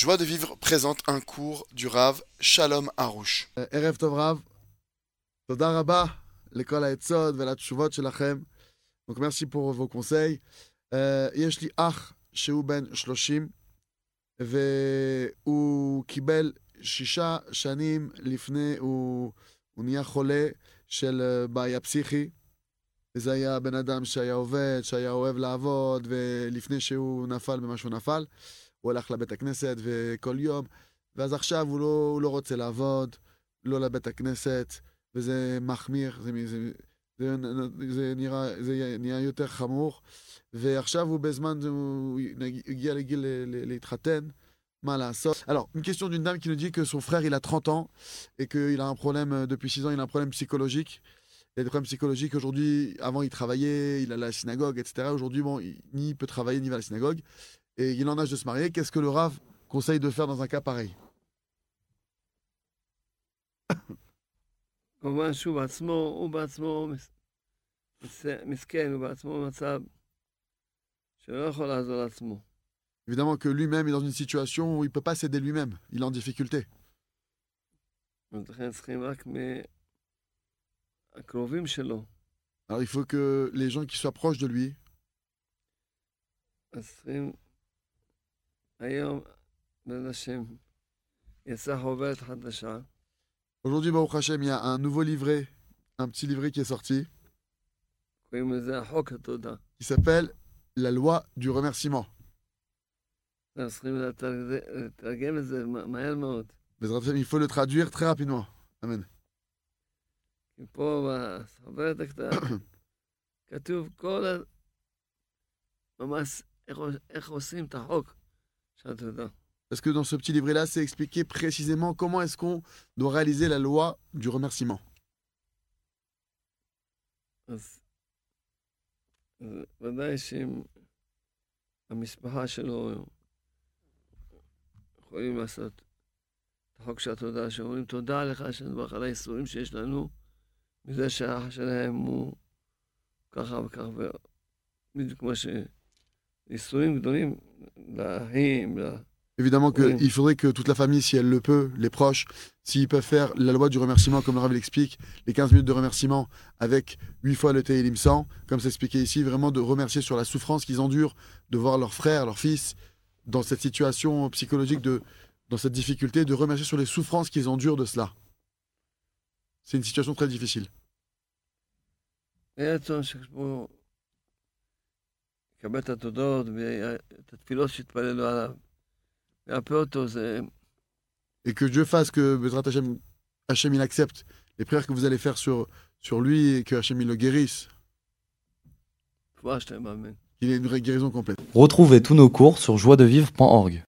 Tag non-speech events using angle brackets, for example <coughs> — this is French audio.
Joie de vivre présente un cours du Rav Shalom Harouche. ערב טוב רב, תודה רבה לכל העצות ולתשובות שלכם. Donc merci pour vos conseils. Euh, לי אח שהוא בן 30, והוא קיבל שישה שנים לפני, הוא, הוא נהיה חולה של אה, בעיה פסיכי. וזה היה בן אדם שהיה עובד, שהיה אוהב לעבוד, ולפני שהוא נפל במה שהוא נפל, הוא הלך לבית הכנסת וכל יום, ואז עכשיו הוא לא, הוא לא רוצה לעבוד, לא לבית הכנסת, וזה מחמיר, זה, זה, זה, זה, נראה, זה נהיה יותר חמור, ועכשיו הוא בזמן, הוא הגיע לגיל ל- ל- להתחתן, מה לעשות Alors, une question d'une dame qui nous dit que son frère, il a 30 ans, et qu'il a un problème, euh, depuis 6 ans, il a un problème psychologique, il a des problèmes psychologiques aujourd'hui. Avant, il travaillait, il allait à la synagogue, etc. Aujourd'hui, bon, il, ni il peut travailler, ni va à la synagogue. et il en âge de se marier, qu'est-ce que le Rav conseille de faire dans un cas pareil? <coughs> Évidemment que lui-même est dans une situation où il ne peut pas s'aider lui-même, il est en difficulté. Alors il faut que les gens qui soient proches de lui Aujourd'hui, Baruch Hashem, il y a un nouveau livret, un petit livret qui est sorti, qui s'appelle La loi du remerciement. Il faut le traduire très rapidement. Amen. <coughs> Parce que dans ce petit livret-là, c'est expliqué précisément comment est-ce qu'on doit réaliser la loi du remerciement. אז אז ודאי שאם המשפחה שלו יכולים לעשות את החוק של התודה, שאומרים תודה לך שנדבך על האיסורים שיש לנו, מזה שהאח שלהם הוא ככה וככה, בדיוק כמו שאיסורים גדולים לאחים, ל... Évidemment Oui. qu'il faudrait que toute la famille, si elle le peut, les proches, s'ils peuvent faire la loi du remerciement, comme le Rav l'explique, les 15 minutes de remerciement avec 8 fois le Tehillim 100, comme c'est expliqué ici, vraiment de remercier sur la souffrance qu'ils endurent, de voir leur frère, leur fils, dans cette situation psychologique, de, dans cette difficulté, de remercier sur les souffrances qu'ils endurent de cela. C'est une situation très difficile. יהיה רצון שפה יקבל את התודות ואת התפילות שהתפללו עליו. וירפא אותו, זה Et que Dieu fasse que Bezrat Hashem, Hashem il accepte les prières que vous allez faire sur, sur lui et que Hashem il le guérisse, רפואה שלמה, אמן. qu'il ait une vraie guérison complète. Retrouvez tous nos cours sur joiedevivre.org.